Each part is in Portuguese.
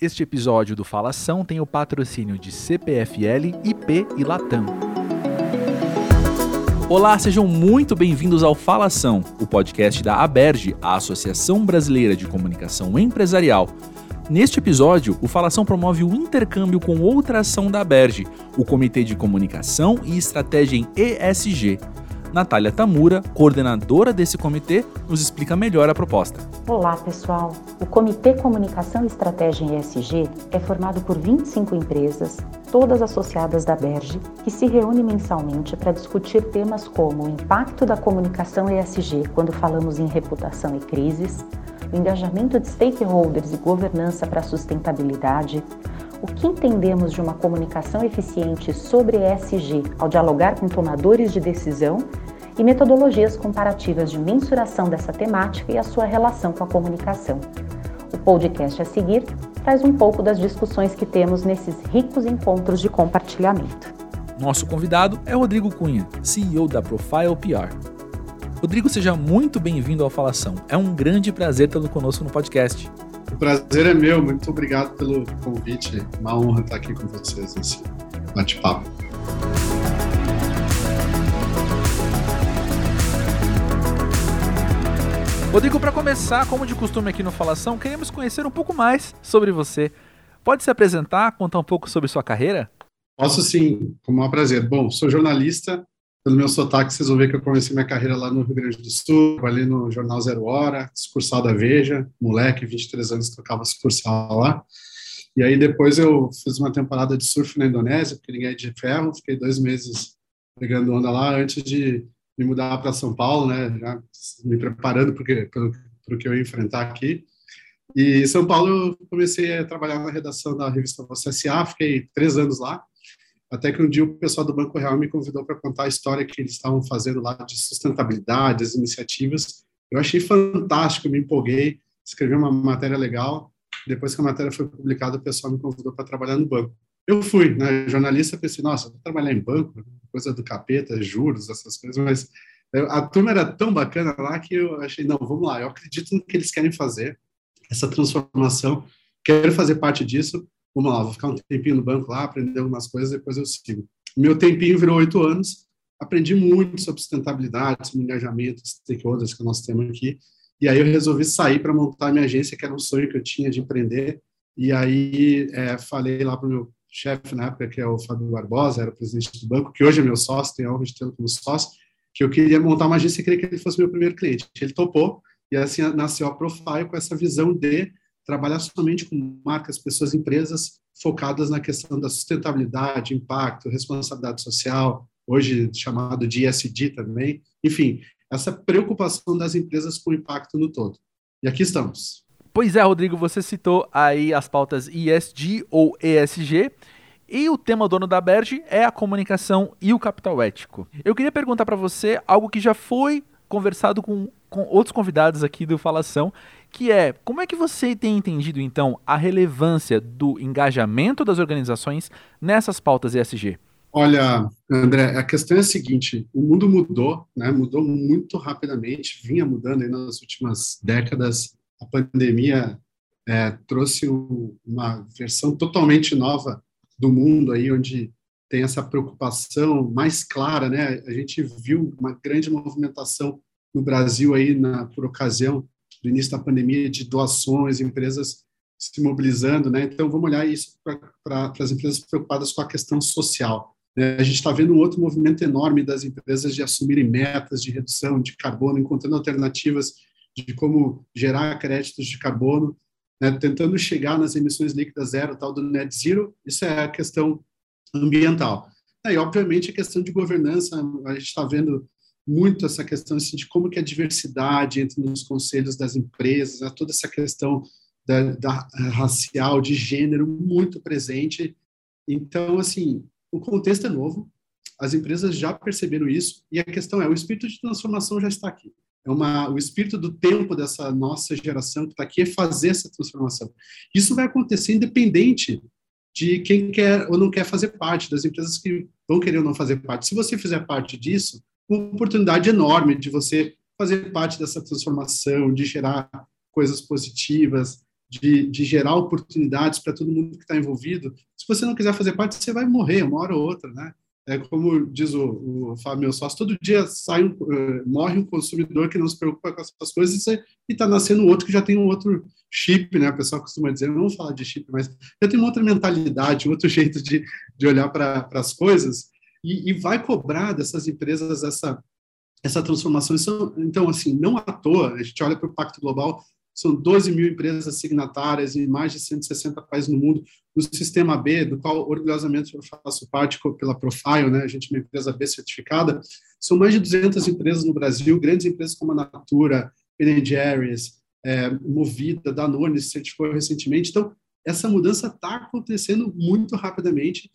Este episódio do Falação tem o patrocínio de CPFL, IP e Latam. Olá, sejam muito bem-vindos ao Falação, o podcast da ABERGE, a Associação Brasileira de Comunicação Empresarial. Neste episódio, o Falação promove o intercâmbio com outra ação da ABERGE, o Comitê de Comunicação e Estratégia em ESG. Natália Tamura, coordenadora desse comitê, nos explica melhor a proposta. Olá, pessoal. O Comitê Comunicação e Estratégia em ESG é formado por 25 empresas, todas associadas da Berge, que se reúne mensalmente para discutir temas como o impacto da comunicação ESG quando falamos em reputação e crises, o engajamento de stakeholders e governança para a sustentabilidade, o que entendemos de uma comunicação eficiente sobre ESG ao dialogar com tomadores de decisão e metodologias comparativas de mensuração dessa temática e a sua relação com a comunicação. O podcast a seguir traz um pouco das discussões que temos nesses ricos encontros de compartilhamento. Nosso convidado é Rodrigo Cunha, CEO da Profile PR. Rodrigo, seja muito bem-vindo ao Falação. É um grande prazer tê-lo conosco no podcast. O prazer é meu, muito obrigado pelo convite. Uma honra estar aqui com vocês nesse bate-papo. Rodrigo, para começar, como de costume aqui no Falação, queremos conhecer um pouco mais sobre você. Pode se apresentar, contar um pouco sobre sua carreira? Posso sim, com o maior prazer. Bom, sou jornalista, pelo meu sotaque, vocês vão ver que eu comecei minha carreira lá no Rio Grande do Sul, trabalhei no jornal Zero Hora, discursal da Veja, moleque, 23 anos, tocava discursal lá. E aí depois eu fiz uma temporada de surf na Indonésia, porque ninguém é de ferro, fiquei dois meses pegando onda lá antes de me mudar para São Paulo, né, já me preparando porque, pelo, pelo que eu ia enfrentar aqui. E em São Paulo eu comecei a trabalhar na redação da revista Você S.A., fiquei três anos lá, até que um dia o pessoal do Banco Real me convidou para contar a história que eles estavam fazendo lá de sustentabilidade, as iniciativas. Eu achei fantástico, me empolguei, escrevi uma matéria legal. Depois que a matéria foi publicada, o pessoal me convidou para trabalhar no banco. Eu fui, né, jornalista, pensei, nossa, vou trabalhar em banco, coisa do capeta, juros, essas coisas, mas a turma era tão bacana lá que eu achei, não, vamos lá, eu acredito no que eles querem fazer, essa transformação, quero fazer parte disso, vamos lá, vou ficar um tempinho no banco lá, aprender algumas coisas, depois eu sigo. Meu tempinho virou oito anos, aprendi muito sobre sustentabilidade, sobre engajamento, stakeholders que nós temos aqui, e aí eu resolvi sair para montar minha agência, que era um sonho que eu tinha de empreender, e aí é, falei lá para o meu chefe na época, que é o Fábio Barbosa, era o presidente do banco, que hoje é meu sócio, a honra de tê-lo como sócio, que eu queria montar uma agência e queria que ele fosse meu primeiro cliente. Ele topou, e assim nasceu a Profile com essa visão de trabalhar somente com marcas, pessoas, empresas focadas na questão da sustentabilidade, impacto, responsabilidade social, hoje chamado de ESG também. Enfim, essa preocupação das empresas com o impacto no todo. E aqui estamos. Pois é, Rodrigo, você citou aí as pautas ESG ou ESG. E o tema dono da Berge é a comunicação e o capital ético. Eu queria perguntar para você algo que já foi conversado com, com outros convidados aqui do Falação, que é como é que você tem entendido então a relevância do engajamento das organizações nessas pautas ESG? Olha, André, a questão é a seguinte: o mundo mudou, né? Mudou muito rapidamente, vinha mudando aí nas últimas décadas. A pandemia é, trouxe um, uma versão totalmente nova do mundo aí, onde tem essa preocupação mais clara, né? A gente viu uma grande movimentação no Brasil aí na por ocasião do início da pandemia de doações, empresas se mobilizando, né? Então vamos olhar isso para as empresas preocupadas com a questão social. Né? A gente está vendo um outro movimento enorme das empresas de assumirem metas de redução de carbono, encontrando alternativas de como gerar créditos de carbono, né? tentando chegar nas emissões líquidas zero, tal do net zero. Isso é a questão ambiental. E obviamente a questão de governança, a gente está vendo muito essa questão assim, de como que a diversidade entre nos conselhos das empresas, né, toda essa questão da, da, racial, de gênero, muito presente. Então, assim, o contexto é novo, as empresas já perceberam isso, e a questão é, o espírito de transformação já está aqui. É uma, o espírito do tempo dessa nossa geração que está aqui é fazer essa transformação. Isso vai acontecer independente de quem quer ou não quer fazer parte, das empresas que vão querer ou não fazer parte. Se você fizer parte disso, uma oportunidade enorme de você fazer parte dessa transformação, de gerar coisas positivas, de, de gerar oportunidades para todo mundo que está envolvido. Se você não quiser fazer parte, você vai morrer uma hora ou outra, né? É como diz o, o Fábio, meu sócio, todo dia sai um, uh, morre um consumidor que não se preocupa com essas coisas e está nascendo outro que já tem um outro chip, né? O pessoal costuma dizer, não vamos falar de chip, mas já tem uma outra mentalidade, outro jeito de, de olhar para as coisas e, e, vai cobrar dessas empresas essa, essa transformação. Então, assim, não à toa, a gente olha para o Pacto Global, são 12 mil empresas signatárias em mais de 160 países no mundo, no Sistema B, do qual orgulhosamente eu faço parte pela Profile, né, a gente é uma empresa B certificada, são mais de 200 empresas no Brasil, grandes empresas como a Natura, Ben Jerry's, é, Movida, Danone se certificou recentemente, então essa mudança está acontecendo muito rapidamente,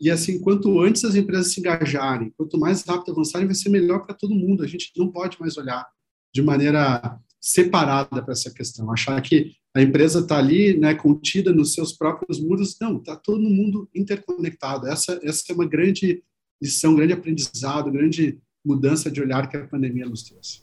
e assim, quanto antes as empresas se engajarem, quanto mais rápido avançarem, vai ser melhor para todo mundo. A gente não pode mais olhar de maneira separada para essa questão, achar que a empresa está ali, né, contida nos seus próprios muros. Não, está todo mundo interconectado. Essa, essa é uma grande lição, grande aprendizado, grande mudança de olhar que a pandemia nos trouxe.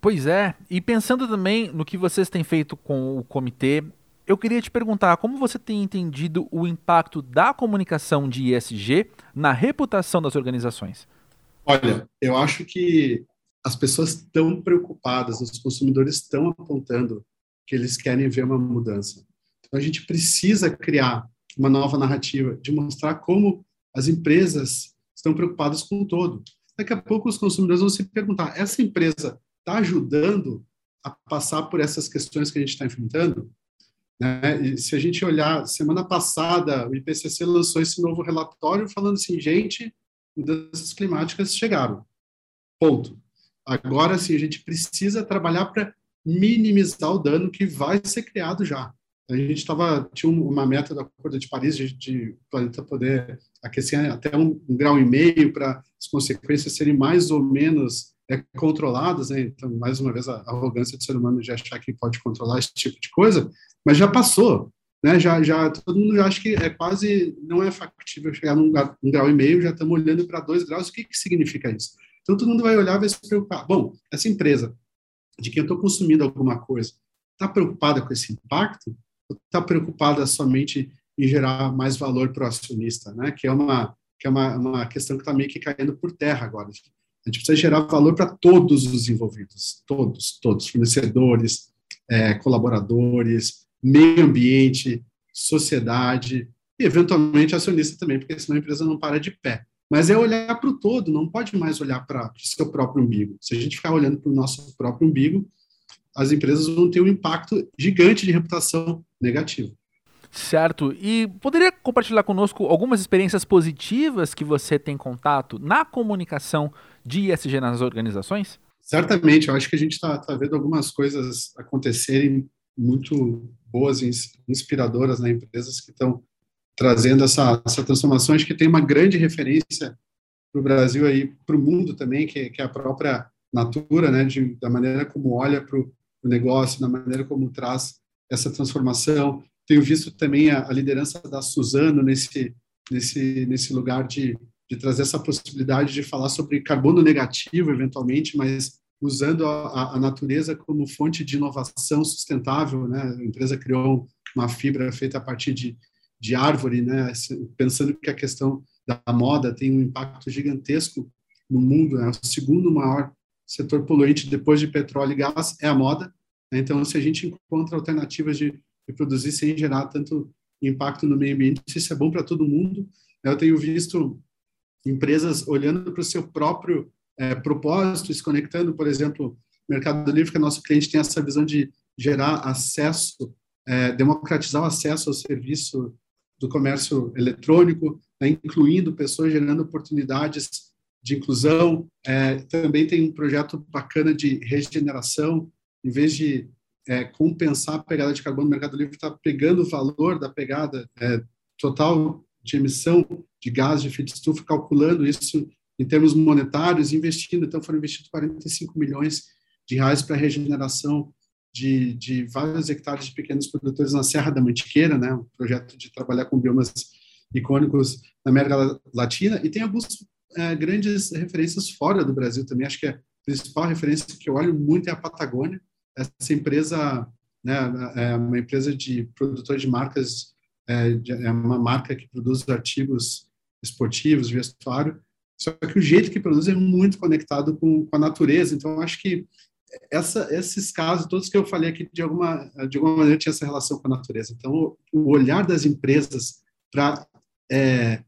Pois é, e pensando também no que vocês têm feito com o comitê, eu queria te perguntar como você tem entendido o impacto da comunicação de ESG na reputação das organizações. Olha, eu acho que as pessoas estão preocupadas, os consumidores estão apontando que eles querem ver uma mudança. Então, a gente precisa criar uma nova narrativa de mostrar como as empresas estão preocupadas com o todo. Daqui a pouco os consumidores vão se perguntar: essa empresa está ajudando a passar por essas questões que a gente está enfrentando? Né? E se a gente olhar, semana passada, o IPCC lançou esse novo relatório falando assim: gente, mudanças climáticas chegaram. Ponto. Agora sim, a gente precisa trabalhar para minimizar o dano que vai ser criado já. A gente estava tinha uma meta da Acordo de Paris de, de planeta poder aquecer até um, um grau e meio para as consequências serem mais ou menos é, controladas. Né? Então, mais uma vez, a arrogância do ser humano de achar que pode controlar esse tipo de coisa, mas já passou. Né? Já, já todo mundo já acha que é quase não é factível chegar num um grau e meio. Já estamos olhando para dois graus. O que, que significa isso? Então, todo mundo vai olhar e vai se preocupar. Bom, essa empresa de que eu estou consumindo alguma coisa está preocupada com esse impacto ou está preocupada somente em gerar mais valor para o acionista, né? Que é uma que é uma, uma questão que está meio que caindo por terra agora. A gente precisa gerar valor para todos os envolvidos, todos, todos, fornecedores, é, colaboradores, meio ambiente, sociedade e eventualmente acionista também, porque senão a empresa não para de pé. Mas é olhar para o todo, não pode mais olhar para o seu próprio umbigo. Se a gente ficar olhando para o nosso próprio umbigo, as empresas vão ter um impacto gigante de reputação negativo. Certo. E poderia compartilhar conosco algumas experiências positivas que você tem contato na comunicação de ESG nas organizações? Certamente. Eu acho que a gente está tá vendo algumas coisas acontecerem muito boas e inspiradoras nas empresas que estão trazendo essa, essa transformação. Acho que tem uma grande referência para o Brasil aí, para o mundo também, que, que é a própria Natura, né, de, da maneira como olha para o negócio, da maneira como traz essa transformação. Tenho visto também a, a liderança da Suzano nesse, nesse, nesse lugar de, de trazer essa possibilidade de falar sobre carbono negativo, eventualmente, mas usando a, a natureza como fonte de inovação sustentável. Né? A empresa criou uma fibra feita a partir de, de árvore, né? pensando que a questão da moda tem um impacto gigantesco no mundo, é o segundo maior setor poluente depois de petróleo e gás é a moda. Né? Então, se a gente encontra alternativas de, de, produzir sem gerar tanto impacto no meio ambiente, isso é bom para todo mundo. Eu tenho visto empresas olhando para o seu próprio é, propósito, se conectando, por exemplo, Mercado Livre, que é nosso cliente tem essa visão de gerar acesso, é, democratizar o acesso ao serviço do comércio eletrônico, né, incluindo pessoas gerando oportunidades de inclusão. É, também tem um projeto bacana de regeneração, em vez de é, compensar a pegada de carbono, o Mercado Livre está pegando o valor da pegada é, total de emissão de gás de efeito de estufa, calculando isso em termos monetários, investindo. Então, foram investidos 45 milhões de reais para regeneração de, de vários hectares de pequenos produtores na Serra da Mantiqueira, né, um projeto de trabalhar com biomas icônicos na América Latina, e tem algumas é, grandes referências fora do Brasil também. Acho que a principal referência que eu olho muito é a Patagônia. Essa empresa né, é uma empresa de produtor de marcas, é, é uma marca que produz artigos esportivos, vestuário, só que o jeito que produz é muito conectado com, com a natureza. Então, acho que essa, esses casos, todos que eu falei aqui, de alguma, de alguma maneira tinha essa relação com a natureza. Então, o olhar das empresas para é,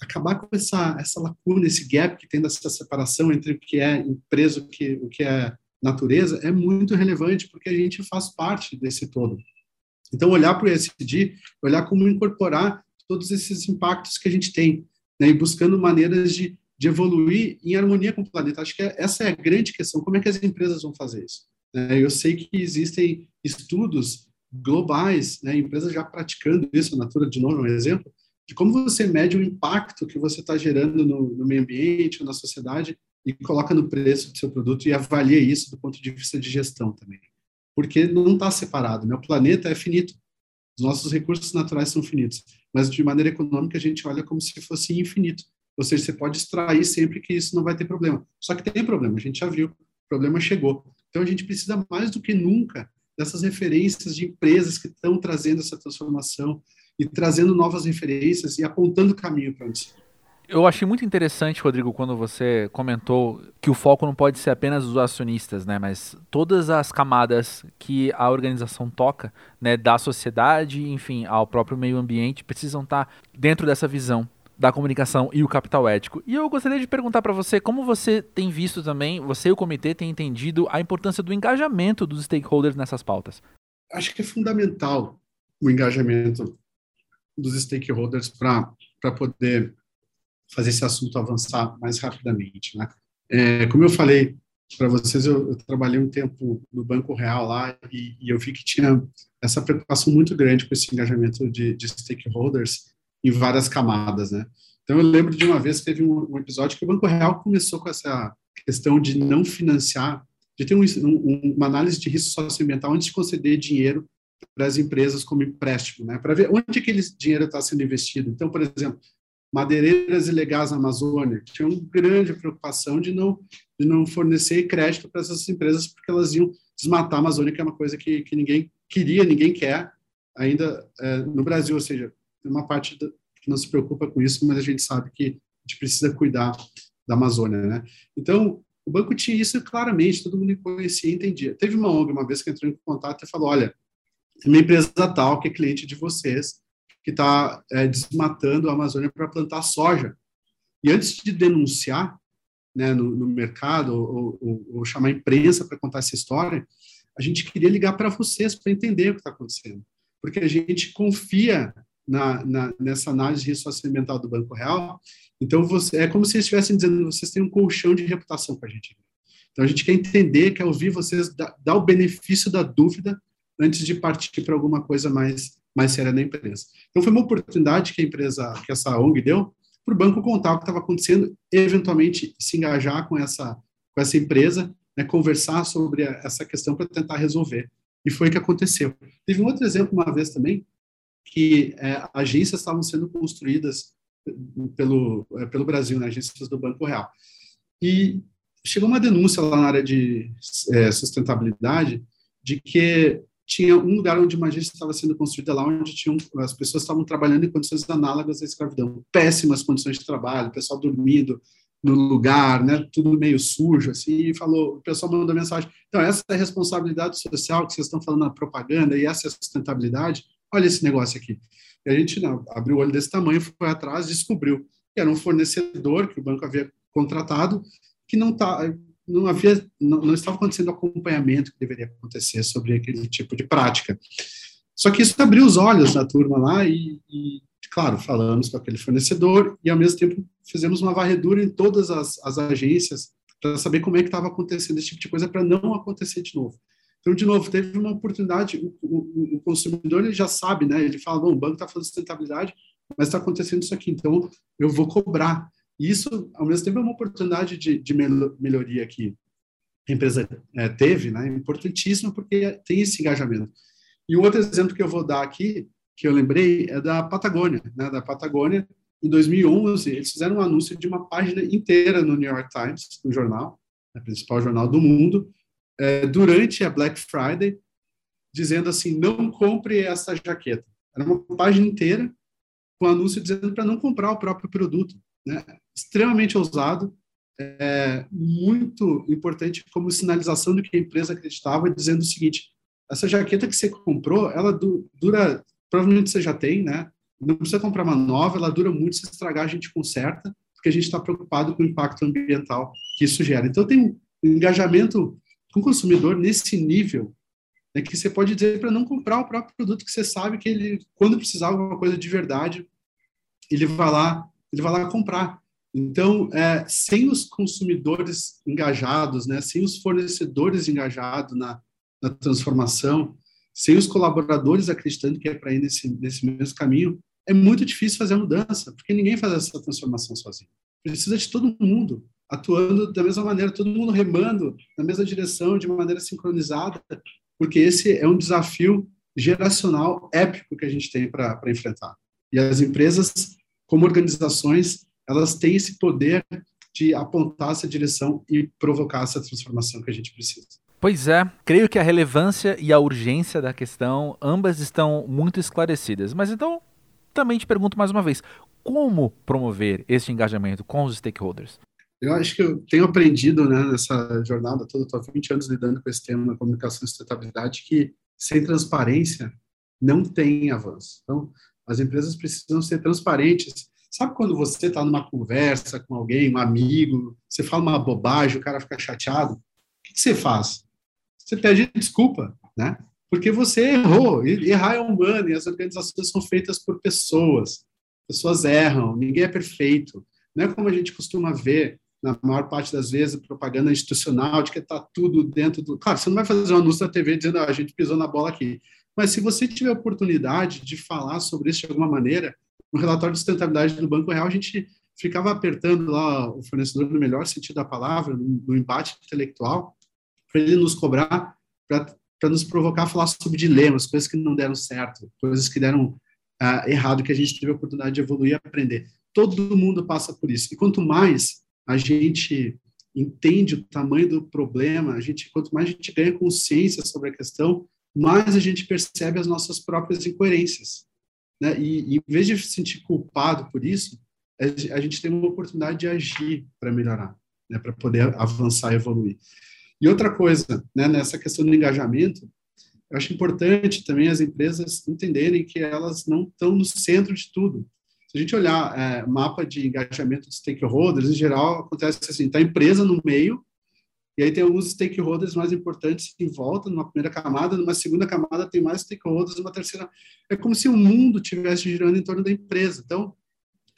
acabar com essa, essa lacuna, esse gap que tem dessa separação entre o que é empresa e o que, o que é natureza é muito relevante, porque a gente faz parte desse todo. Então, olhar para o ESG, olhar como incorporar todos esses impactos que a gente tem, né, e buscando maneiras de de evoluir em harmonia com o planeta. Acho que é, essa é a grande questão. Como é que as empresas vão fazer isso? É, eu sei que existem estudos globais, né, empresas já praticando isso, a Natura, de novo, é um exemplo, de como você mede o impacto que você está gerando no, no, meio ambiente, na sociedade, e coloca no preço do seu produto e avalia isso do ponto de vista de gestão também. Porque não está separado. Meu planeta é finito. Os nossos recursos naturais são finitos. Mas, de maneira econômica, a gente olha como se fosse infinito. Ou seja, você pode extrair sempre que isso não vai ter problema. Só que tem problema, a gente já viu, o problema chegou. Então a gente precisa mais do que nunca dessas referências de empresas que estão trazendo essa transformação e trazendo novas referências e apontando o caminho para onde eu achei muito interessante, Rodrigo, quando você comentou que o foco não pode ser apenas os acionistas, né, mas todas as camadas que a organização toca, né, da sociedade, enfim, ao próprio meio ambiente, precisam estar dentro dessa visão da comunicação e o capital ético. E eu gostaria de perguntar para você como você tem visto também, você e o comitê têm entendido a importância do engajamento dos stakeholders nessas pautas. Acho que é fundamental o engajamento dos stakeholders para poder fazer esse assunto avançar mais rapidamente. Né? É, como eu falei para vocês, eu, eu, trabalhei um tempo no Banco Real lá e, e, eu vi que tinha essa preocupação muito grande com esse engajamento de, de stakeholders em várias camadas, né? Então eu lembro de uma vez que teve um, um, episódio que o Banco Real começou com essa questão de não financiar, de ter um, um, uma análise de risco socioambiental antes de conceder dinheiro para as empresas como empréstimo, né? Para ver onde aquele dinheiro está sendo investido. Então, por exemplo, madeireiras ilegais na Amazônia uma grande preocupação de não de não fornecer crédito para essas empresas porque elas iam desmatar a Amazônia, que é uma coisa que, que ninguém queria, ninguém quer ainda é, no Brasil, ou seja, tem uma parte que não se preocupa com isso, mas a gente sabe que a gente precisa cuidar da Amazônia, né? Então, o banco tinha isso claramente, todo mundo conhecia e entendia. Teve uma ONG uma vez que entrou em contato e falou, olha, tem uma empresa tal que é cliente de vocês, que está é, desmatando a Amazônia para plantar soja. E antes de denunciar né, no, no mercado ou, ou, ou, chamar a imprensa para contar essa história, a gente queria ligar para vocês para entender o que está acontecendo. Porque a gente confia na, na, nessa análise de risco socioambiental do Banco Real. Então, você, é como se eles estivessem dizendo, vocês têm um colchão de reputação com a gente. Então, a gente quer entender, quer ouvir vocês, dar, dar o benefício da dúvida antes de partir para alguma coisa mais, mais séria na empresa. Então, foi uma oportunidade que a empresa, que essa ONG deu, para o banco contar o que estava acontecendo, eventualmente se engajar com essa, com essa empresa, né, conversar sobre essa questão para tentar resolver. E foi o que aconteceu. Teve um outro exemplo uma vez também, que é, agências estavam sendo construídas pelo, é, pelo Brasil, né, agências do Banco Real. E chegou uma denúncia lá na área de é, sustentabilidade de que tinha um lugar onde uma agência estava sendo construída lá, onde tinham, as pessoas estavam trabalhando em condições análogas à escravidão, péssimas condições de trabalho, o pessoal dormindo no lugar, né, tudo meio sujo, assim, e falou, o pessoal mandou mensagem, então, essa é a responsabilidade social que vocês estão falando na propaganda, e essa é a sustentabilidade, olha esse negócio aqui. E a gente não, abriu o olho desse tamanho, foi atrás, descobriu que era um fornecedor que o banco havia contratado, que não tá, não havia, não, não estava acontecendo o acompanhamento que deveria acontecer sobre aquele tipo de prática. Só que isso abriu os olhos da turma lá e, e claro, falamos com aquele fornecedor e, ao mesmo tempo, fizemos uma varredura em todas as, as agências para saber como é que estava acontecendo esse tipo de coisa para não acontecer de novo. Então, de novo, teve uma oportunidade, o, o, o consumidor ele já sabe, né? Ele fala, bom, o banco está fazendo sustentabilidade, mas está acontecendo isso aqui, então eu vou cobrar. E isso, ao mesmo tempo, é uma oportunidade de, de melhoria que a empresa é, teve, né? Importantíssima, porque tem esse engajamento. E um outro exemplo que eu vou dar aqui, que eu lembrei, é da Patagônia, né? Da Patagônia, em 2011, eles fizeram um anúncio de uma página inteira no New York Times, no jornal, o principal jornal do mundo, é, durante a Black Friday, dizendo assim: não compre essa jaqueta. Era uma página inteira com anúncio dizendo para não comprar o próprio produto. Né? Extremamente ousado, é, muito importante como sinalização do que a empresa acreditava, dizendo o seguinte: essa jaqueta que você comprou, ela dura, provavelmente você já tem, né? Não precisa comprar uma nova, ela dura muito, se estragar a gente conserta, porque a gente está preocupado com o impacto ambiental que isso gera. Então tem um engajamento o consumidor nesse nível é que você pode dizer para não comprar o próprio produto que você sabe que ele, quando precisar alguma coisa de verdade, ele vai lá, ele vai lá comprar. Então, é, sem os consumidores engajados, né, sem os fornecedores engajados na, na transformação, sem os colaboradores acreditando que é para ir nesse, nesse mesmo caminho, é muito difícil fazer a mudança, porque ninguém faz essa transformação sozinho. Precisa de todo mundo atuando da mesma maneira, todo mundo remando na mesma direção, de maneira sincronizada, porque esse é um desafio geracional épico que a gente tem para enfrentar. E as empresas, como organizações, elas têm esse poder de apontar essa direção e provocar essa transformação que a gente precisa. Pois é, creio que a relevância e a urgência da questão ambas estão muito esclarecidas. Mas então, também te pergunto mais uma vez: como promover esse engajamento com os stakeholders? Eu acho que eu tenho aprendido né, nessa jornada toda, estou há 20 anos lidando com esse tema na comunicação e sustentabilidade, que sem transparência não tem avanço. Então, as empresas precisam ser transparentes. Sabe quando você está numa conversa com alguém, um amigo, você fala uma bobagem, o cara fica chateado? O que, que você faz? Você pede desculpa, né? Porque você errou. Errar é humano e as organizações são feitas por pessoas. Pessoas erram, ninguém é perfeito. Não é como a gente costuma ver na maior parte das vezes, propaganda institucional, de que está tudo dentro do. Claro, você não vai fazer um anúncio na TV dizendo ah, a gente pisou na bola aqui. Mas se você tiver oportunidade de falar sobre isso de alguma maneira, no relatório de sustentabilidade do Banco Real, a gente ficava apertando lá o fornecedor no melhor sentido da palavra, no, embate intelectual, para ele nos cobrar, para nos provocar a falar sobre dilemas, coisas que não deram certo, coisas que deram uh, errado, que a gente teve a oportunidade de evoluir e aprender. Todo mundo passa por isso. E quanto mais a gente entende o tamanho do problema, a gente quanto mais a gente ganha consciência sobre a questão, mais a gente percebe as nossas próprias incoerências, né? E, em vez de se sentir culpado por isso, a gente tem uma oportunidade de agir para melhorar, né? Para poder avançar e evoluir. E outra coisa, né? Nessa questão do engajamento, eu acho importante também as empresas entenderem que elas não estão no centro de tudo. Se a gente olhar é, mapa de engajamento de stakeholders, em geral, acontece assim, está a empresa no meio, e aí tem alguns stakeholders mais importantes em volta, numa primeira camada, numa segunda camada tem mais stakeholders, numa terceira... É como se o mundo estivesse girando em torno da empresa. Então,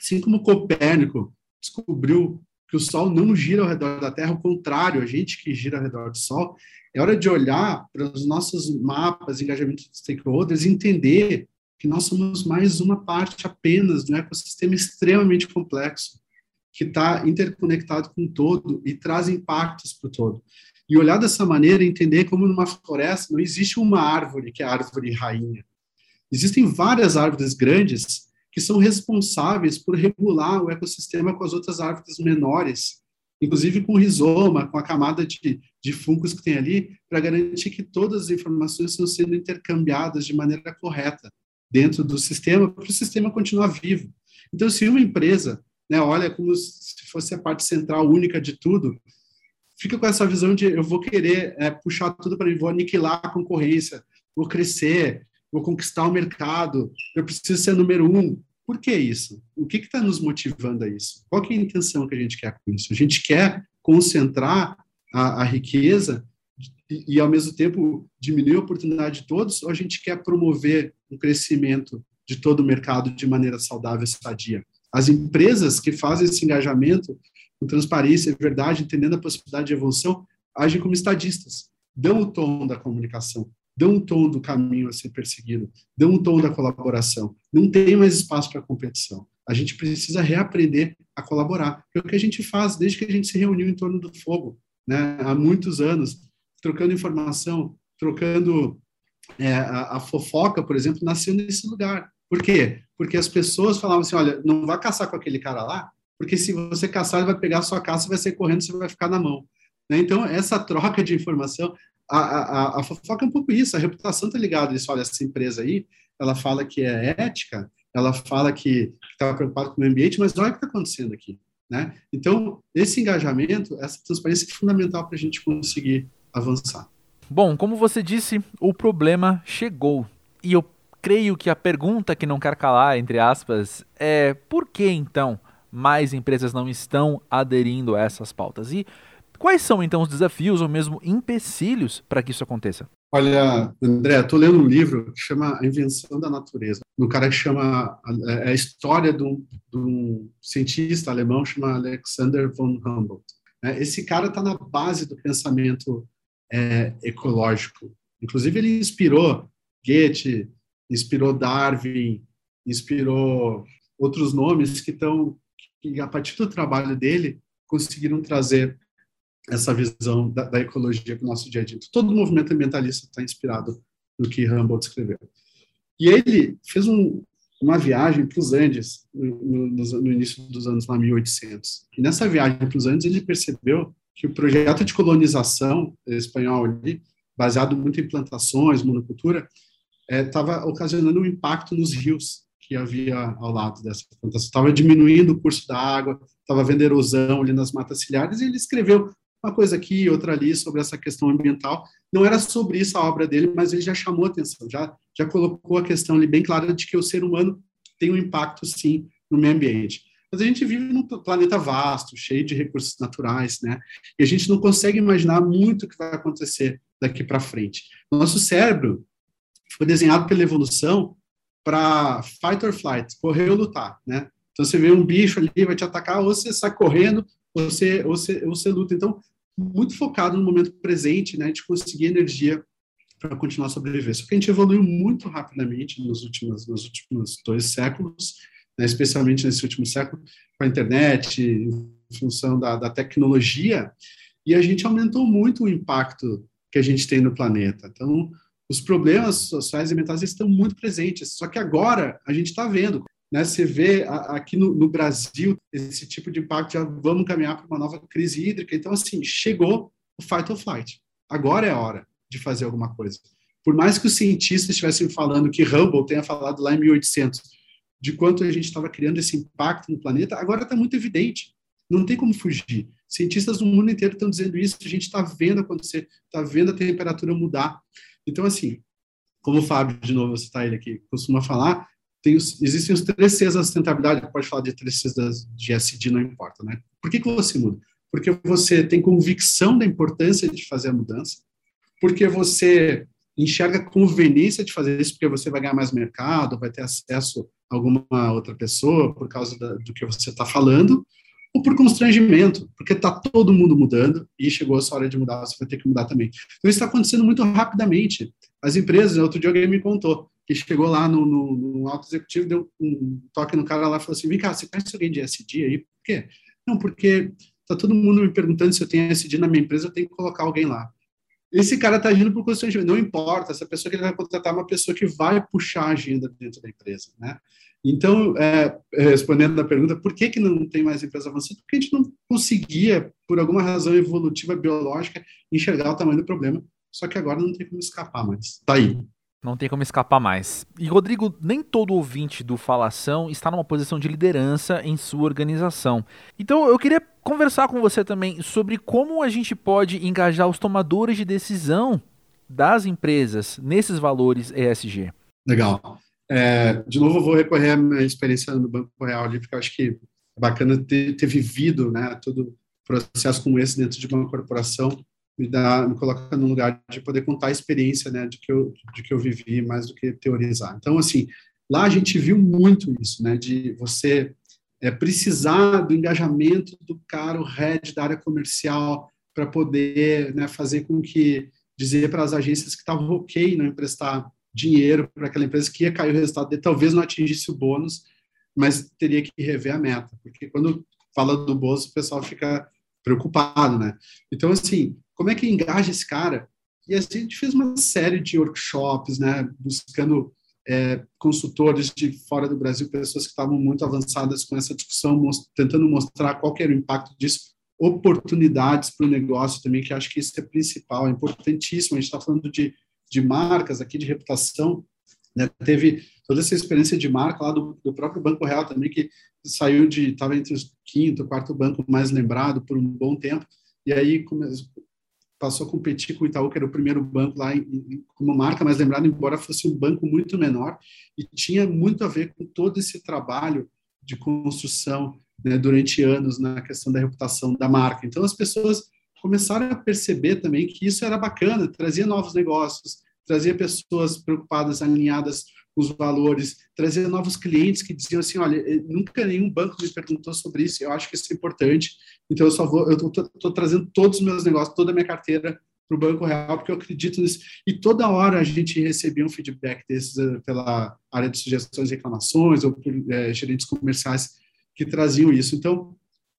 assim como Copérnico descobriu que o Sol não gira ao redor da Terra, ao contrário, a gente que gira ao redor do Sol, é hora de olhar para os nossos mapas engajamento de stakeholders entender que nós somos mais uma parte apenas um ecossistema extremamente complexo, que está interconectado com o todo e traz impactos para o todo. E olhar dessa maneira, entender como numa floresta não existe uma árvore que é a árvore rainha. Existem várias árvores grandes que são responsáveis por regular o ecossistema com as outras árvores menores, inclusive com o rizoma, com a camada de, de fungos que tem ali, para garantir que todas as informações estão sendo intercambiadas de maneira correta dentro do sistema para o sistema continuar vivo. Então, se uma empresa né, olha como se fosse a parte central única de tudo, fica com essa visão de eu vou querer é, puxar tudo para mim, vou aniquilar a concorrência, vou crescer, vou conquistar o mercado, eu preciso ser número um. Por que isso? O que está nos motivando a isso? Qual é a intenção que a gente quer com isso? A gente quer concentrar a, a riqueza e, e, ao mesmo tempo, diminuir a oportunidade de todos, ou a gente quer promover um crescimento de todo o mercado de maneira saudável e sadia? As empresas que fazem esse engajamento com transparência e verdade, entendendo a possibilidade de evolução, agem como estadistas, dão o tom da comunicação, dão um tom do caminho a ser perseguido, dão um tom da colaboração. Não tem mais espaço para competição. A gente precisa reaprender a colaborar. É o que a gente faz desde que a gente se reuniu em torno do fogo, né, há muitos anos trocando informação, trocando é, a, a, fofoca, por exemplo, nasceu nesse lugar. Por quê? Porque as pessoas falavam assim, olha, não vai caçar com aquele cara lá, porque se você caçar, ele vai pegar a sua caça, vai ser correndo, você vai ficar na mão. Né? Então, essa troca de informação, a, a, a fofoca é um pouco isso, a reputação está ligada isso. Olha, essa empresa aí, ela fala que é ética, ela fala que está preocupado com o ambiente, mas olha o que está acontecendo aqui. Né? Então, esse engajamento, essa transparência é fundamental para a gente conseguir avançar. Bom, como você disse, o problema chegou. E eu creio que a pergunta que não quer calar, entre aspas, é por que então mais empresas não estão aderindo a essas pautas? E quais são então os desafios ou mesmo empecilhos para que isso aconteça? Olha, André, estou lendo um livro que chama A Invenção da Natureza. Um cara que chama é a história de um, de um cientista alemão chama Alexander von Humboldt. É, esse cara está na base do pensamento é, ecológico. Inclusive ele inspirou Goethe, inspirou Darwin, inspirou outros nomes que estão que a partir do trabalho dele conseguiram trazer essa visão da, da ecologia para o nosso dia a dia. Todo o movimento ambientalista está inspirado no que Humboldt escreveu. E ele fez um, uma viagem para os Andes no, no, no, início dos anos lá, 1800. E nessa viagem para os Andes ele percebeu que o projeto de colonização espanhol ali, baseado muito em plantações, monocultura, estava é, ocasionando um impacto nos rios que havia ao lado dessa plantação. Estava diminuindo o curso da água, estava havendo erosão ali nas matas ciliares, e ele escreveu uma coisa aqui, outra ali, sobre essa questão ambiental. Não era sobre isso a obra dele, mas ele já chamou atenção, já, já colocou a questão ali bem clara de que o ser humano tem um impacto, sim, no meio ambiente. Mas a gente vive num planeta vasto, cheio de recursos naturais, né? E a gente não consegue imaginar muito o que vai acontecer daqui para frente. Nosso cérebro foi desenhado pela evolução para fight or flight, correr ou lutar, né? Então você vê um bicho ali vai te atacar, ou você sai correndo, ou você, ou você, ou você luta. Então muito focado no momento presente, né, de conseguir energia para continuar a sobreviver. Só que a gente evoluiu muito rapidamente nos últimos, nos últimos dois séculos, né, especialmente nesse último século, com a internet, em função da, da tecnologia, e a gente aumentou muito o impacto que a gente tem no planeta. Então, os problemas sociais e mentais estão muito presentes, só que agora a gente está vendo. Né, você vê aqui no, no, Brasil esse tipo de impacto, já vamos caminhar para uma nova crise hídrica. Então, assim, chegou o fight or flight. Agora é a hora de fazer alguma coisa. Por mais que os cientistas estivessem falando, que Hubble tenha falado lá em 1800, de quanto a gente estava criando esse impacto no planeta, agora está muito evidente. Não tem como fugir. Cientistas no mundo inteiro estão dizendo isso, a gente está vendo acontecer, está vendo a temperatura mudar. Então, assim, como o Fábio, de novo, você está ele aqui, costuma falar, os, existem os três Cs da sustentabilidade, pode falar de três Cs de SD, não importa, né? Por que, que você muda? Porque você tem convicção da importância de fazer a mudança, porque você enxerga conveniência de fazer isso, porque você vai ganhar mais mercado, vai ter acesso a alguma outra pessoa por causa da, do que você está falando, ou por constrangimento, porque está todo mundo mudando e chegou a sua hora de mudar, você vai ter que mudar também. Então, isso está acontecendo muito rapidamente. As empresas, outro dia alguém me contou, que chegou lá no, no, no alto executivo, deu um toque no cara lá e falou assim: vem cá, você conhece alguém de SD aí? Por quê? Não, porque está todo mundo me perguntando se eu tenho SD na minha empresa, eu tenho que colocar alguém lá. Esse cara está agindo por constrangimento, não importa, essa pessoa que ele vai contratar é uma pessoa que vai puxar a agenda dentro da empresa, né? Então, é, respondendo a pergunta, por que, que não tem mais empresa avançada? Porque a gente não conseguia, por alguma razão evolutiva, biológica, enxergar o tamanho do problema, só que agora não tem como escapar mais. Tá aí. Não tem como escapar mais. E, Rodrigo, nem todo ouvinte do Falação está numa posição de liderança em sua organização. Então, eu queria conversar com você também sobre como a gente pode engajar os tomadores de decisão das empresas nesses valores ESG. Legal. É, de novo, eu vou recorrer à minha experiência no Banco Real porque eu acho que é bacana ter, ter vivido né, todo processo como esse dentro de uma corporação, me, dá, me coloca no lugar de poder contar a experiência né, de, que eu, de que eu vivi, mais do que teorizar. Então, assim, lá a gente viu muito isso, né, de você é, precisar do engajamento do cara, o head da área comercial, para poder né, fazer com que, dizer para as agências que estavam ok não emprestar dinheiro para aquela empresa que ia cair o resultado dele, talvez não atingisse o bônus, mas teria que rever a meta, porque quando fala do bônus, o pessoal fica preocupado, né? Então, assim, como é que engaja esse cara? E a gente fez uma série de workshops, né, buscando é, consultores de fora do Brasil, pessoas que estavam muito avançadas com essa discussão, most tentando mostrar qual era o impacto disso, oportunidades para o negócio também, que acho que isso é principal, é importantíssimo. A gente está falando de, de marcas aqui, de reputação. Né? Teve toda essa experiência de marca lá do, do próprio Banco Real também, que saiu de, estava entre os quinto, quarto banco mais lembrado por um bom tempo, e aí passou a competir com o Itaú, que era o primeiro banco lá em, como marca mais lembrada, embora fosse um banco muito menor, e tinha muito a ver com todo esse trabalho de construção né, durante anos na questão da reputação da marca. Então, as pessoas começaram a perceber também que isso era bacana, trazia novos negócios, trazia pessoas preocupadas, alinhadas os valores, trazia novos clientes que diziam assim, olha, eh, nunca nenhum banco me perguntou sobre isso, eu acho que isso é importante, então eu só vou, eu estou trazendo todos os meus negócios, toda a minha carteira para o Banco Real, porque eu acredito nisso. E toda hora a gente recebia um feedback desses eh, pela área de sugestões e reclamações, ou por é, gerentes comerciais que traziam isso. Então,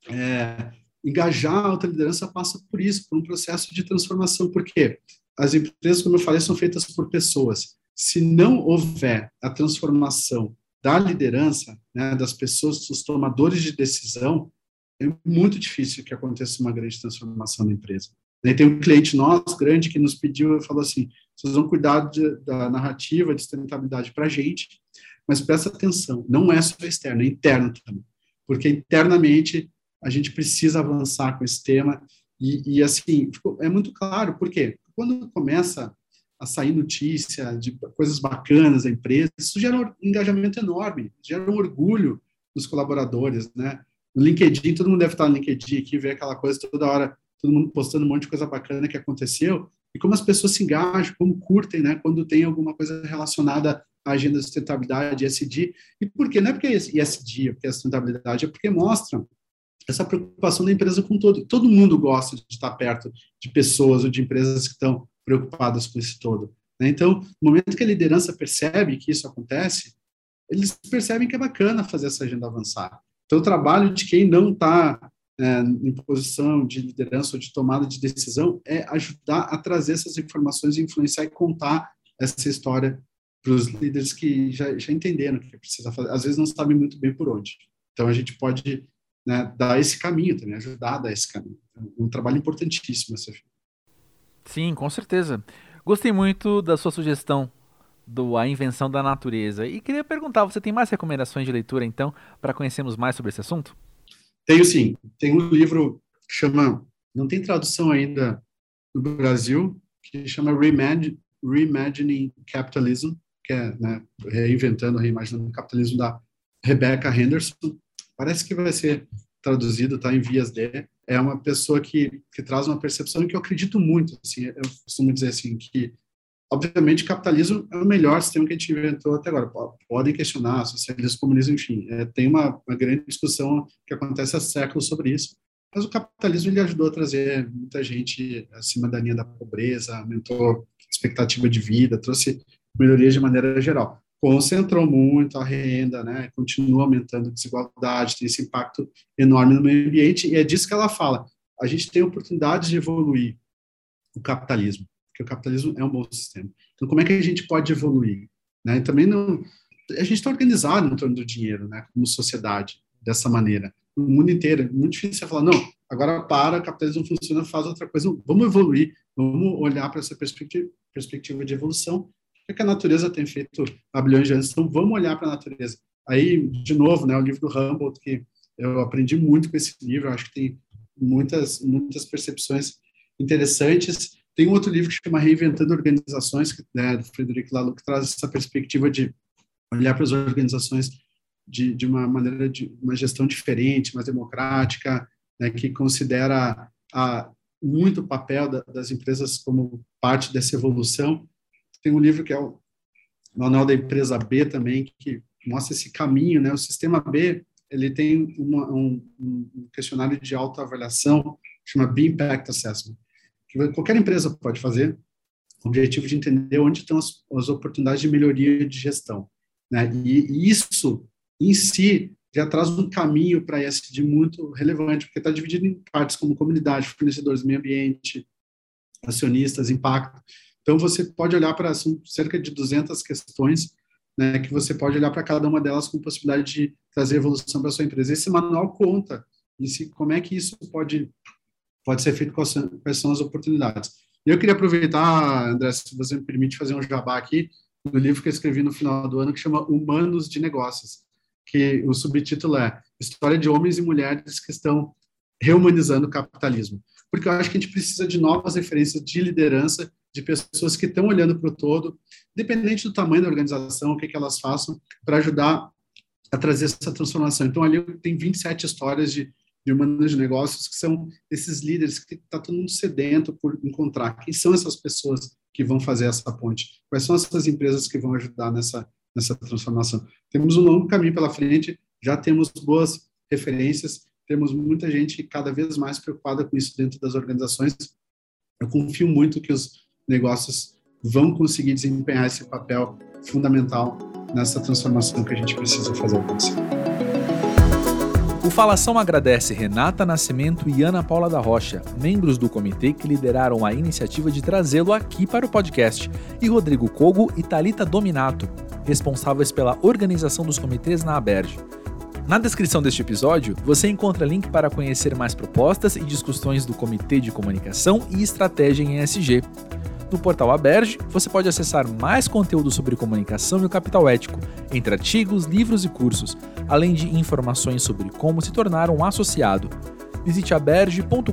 é, engajar a alta liderança passa por isso, por um processo de transformação, porque as empresas, como eu falei, são feitas por pessoas. Se não houver a transformação da liderança, né, das pessoas, dos tomadores de decisão, é muito difícil que aconteça uma grande transformação na empresa. Tem um cliente nosso, grande, que nos pediu e falou assim, vocês vão cuidar de, da narrativa de sustentabilidade para a gente, mas presta atenção, não é só externo, é interno também porque internamente a gente precisa avançar com esse tema e, e assim é muito claro porque quando começa a sair notícia de coisas bacanas da empresa, isso gera um engajamento enorme, gera um orgulho dos colaboradores, né? No LinkedIn, todo mundo deve estar no LinkedIn aqui, ver aquela coisa toda hora, todo mundo postando um monte de coisa bacana que aconteceu, e como as pessoas se engajam, como curtem, né? Quando tem alguma coisa relacionada a agenda de sustentabilidade, ESG. E por quê? Não é porque é ESG, é porque é sustentabilidade, é porque mostra essa preocupação da empresa com todo. Todo mundo gosta de estar perto de pessoas ou de empresas que estão preocupadas com isso todo. Né? Então, no momento que a liderança percebe que isso acontece, eles percebem que é bacana fazer essa agenda avançar. Então, o trabalho de quem não está é, em posição de liderança ou de tomada de decisão é ajudar a trazer essas informações, influenciar e contar essa história para os líderes que já, já entenderam o que precisa fazer, às vezes não sabem muito bem por onde. Então a gente pode né, dar esse caminho também, ajudar a dar esse caminho. É um trabalho importantíssimo essa Sim, com certeza. Gostei muito da sua sugestão do A Invenção da Natureza e queria perguntar, você tem mais recomendações de leitura então para conhecermos mais sobre esse assunto? Tenho sim. Tem um livro que chama, não tem tradução ainda no Brasil, que chama Reimagining Capitalism, que é né, reinventando, reimaginando o capitalismo da Rebecca Henderson. Parece que vai ser traduzido, está em vias de. É uma pessoa que, que traz uma percepção que eu acredito muito. Assim, eu costumo dizer assim que, obviamente, capitalismo é o melhor sistema que a gente inventou até agora. Podem questionar socialismo, comunismo, enfim. É, tem uma, uma grande discussão que acontece há séculos sobre isso. Mas o capitalismo ele ajudou a trazer muita gente acima da linha da pobreza, aumentou expectativa de vida, trouxe melhorias de maneira geral. Concentrou muito a renda, né? continua aumentando a desigualdade, tem esse impacto enorme no meio ambiente, e é disso que ela fala. A gente tem oportunidade de evoluir o capitalismo, porque o capitalismo é um bom sistema. Então, como é que a gente pode evoluir? Né? E também não. A gente está organizado em torno do dinheiro, né? como sociedade, dessa maneira. No mundo inteiro. É muito difícil você falar, não, agora para, o capitalismo funciona, faz outra coisa. Vamos evoluir, vamos olhar para essa perspectiva, perspectiva de evolução o que a natureza tem feito há bilhões de anos? Então, vamos olhar para a natureza. Aí, de novo, né, o livro do Humboldt, que eu aprendi muito com esse livro, acho que tem muitas, muitas percepções interessantes. Tem um outro livro que chama Reinventando Organizações, né, do Frederic Laloux, que traz essa perspectiva de olhar para as organizações de, de uma maneira de uma gestão diferente, mais democrática, né, que considera a, muito o papel da, das empresas como parte dessa evolução tem um livro que é o Manual da Empresa B também, que mostra esse caminho, né? O sistema B, ele tem uma, um, um, questionário de autoavaliação, chama B Impact Assessment, que qualquer empresa pode fazer, com o objetivo de entender onde estão as, as oportunidades de melhoria de gestão. Né? E, e isso, em si, já traz um caminho para ESG muito relevante, porque está dividido em partes como comunidade, fornecedores, meio ambiente, acionistas, impacto. Então, você pode olhar para cerca de 200 questões, né, que você pode olhar para cada uma delas com possibilidade de trazer evolução para sua empresa. Esse manual conta e se, como é que isso pode, pode ser feito, quais são as oportunidades. Eu queria aproveitar, André, se você me permite fazer um jabá aqui, no livro que eu escrevi no final do ano, que chama Humanos de Negócios, que o subtítulo é História de Homens e Mulheres que estão rehumanizando o capitalismo. Porque eu acho que a gente precisa de novas referências de liderança, de pessoas que estão olhando para o todo, independente do tamanho da organização, o que, que elas façam, para ajudar a trazer essa transformação. Então, ali tem 27 histórias de, de humanos de negócios que são esses líderes que está todo mundo sedento por encontrar. Quem são essas pessoas que vão fazer essa ponte? Quais são essas empresas que vão ajudar nessa, nessa transformação? Temos um longo caminho pela frente, já temos boas referências, temos muita gente cada vez mais preocupada com isso dentro das organizações. Eu confio muito que os negócios vão conseguir desempenhar esse papel fundamental nessa transformação que a gente precisa fazer acontecer. O Falação agradece Renata Nascimento e Ana Paula da Rocha, membros do comitê que lideraram a iniciativa de trazê-lo aqui para o podcast, e Rodrigo Cogo e Talita Dominato, responsáveis pela organização dos comitês na Aberge. Na descrição deste episódio, você encontra link para conhecer mais propostas e discussões do Comitê de Comunicação e Estratégia em ESG. No portal Aberge, você pode acessar mais conteúdo sobre comunicação e o capital ético, entre artigos, livros e cursos, além de informações sobre como se tornar um associado. Visite aberge.com.br.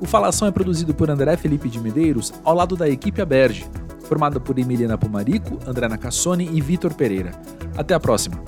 O Falação é produzido por André Felipe de Medeiros, ao lado da equipe Aberge, formada por Emiliana Pomarico, André Cassoni e Vitor Pereira. Até a próxima!